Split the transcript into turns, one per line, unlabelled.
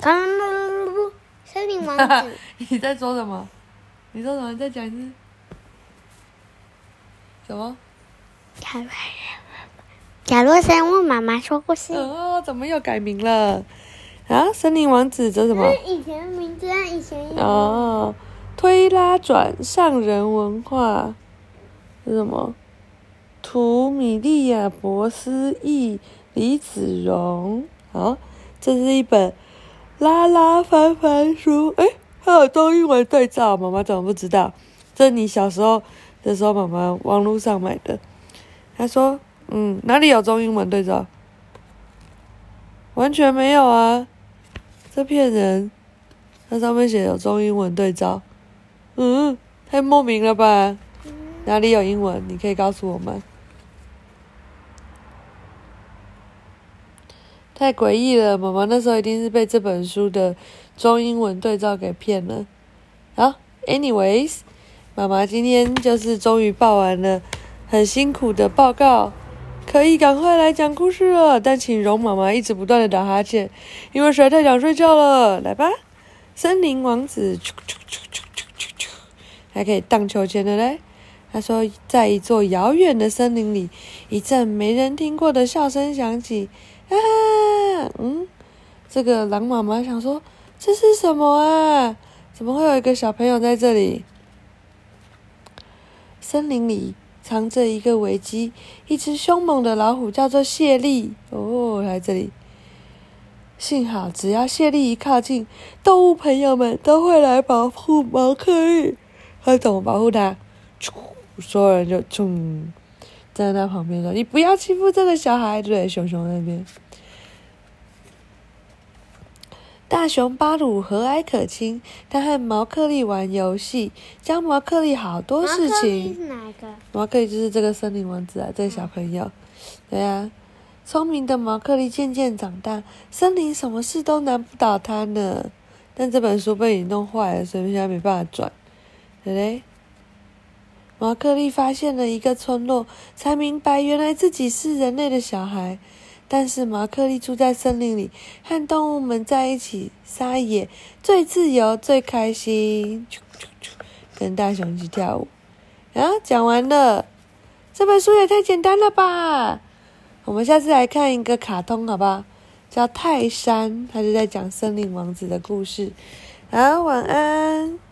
森林王子，
你在说什么？你说什么？再讲一次。什么？
假如假如生问妈妈说故事。
哦，怎么又改名了？啊，森林王子这什么？
以前的名字啊，以前。
哦，推拉转上人文化是什么？图米利亚博斯译李子荣。好，这是一本拉拉翻翻书。哎，还有中英文对照，妈妈怎么不知道？这你小时候的时候，妈妈网络上买的。他说：“嗯，哪里有中英文对照？完全没有啊，这骗人。那上面写有中英文对照，嗯，太莫名了吧？哪里有英文？你可以告诉我们。太诡异了，妈妈那时候一定是被这本书的中英文对照给骗了。好，anyways，妈妈今天就是终于报完了。”很辛苦的报告，可以赶快来讲故事了。但请容妈妈一直不断的打哈欠，因为实在太想睡觉了。来吧，森林王子，还可以荡秋千的嘞。他说，在一座遥远的森林里，一阵没人听过的笑声响起。啊，嗯，这个狼妈妈想说，这是什么啊？怎么会有一个小朋友在这里？森林里。藏着一个危机，一只凶猛的老虎叫做谢利。哦，来这里。幸好，只要谢利一靠近，动物朋友们都会来保护毛克利。他怎么保护他？所有人就冲站在他旁边说：“你不要欺负这个小孩。”对，熊熊那边。大熊巴鲁和蔼可亲，他和毛克利玩游戏，教毛克利好多事情。
毛克利是哪个？
毛克利就是这个森林王子啊，这个小朋友。对啊，聪明的毛克利渐渐长大，森林什么事都难不倒他呢。但这本书被你弄坏了，所以现在没办法转。对嘞，毛克利发现了一个村落，才明白原来自己是人类的小孩。但是毛克利住在森林里，和动物们在一起撒野，最自由、最开心，跟大熊一起跳舞。啊，讲完了，这本书也太简单了吧！我们下次来看一个卡通，好不好？叫泰山，他就在讲森林王子的故事。好，晚安。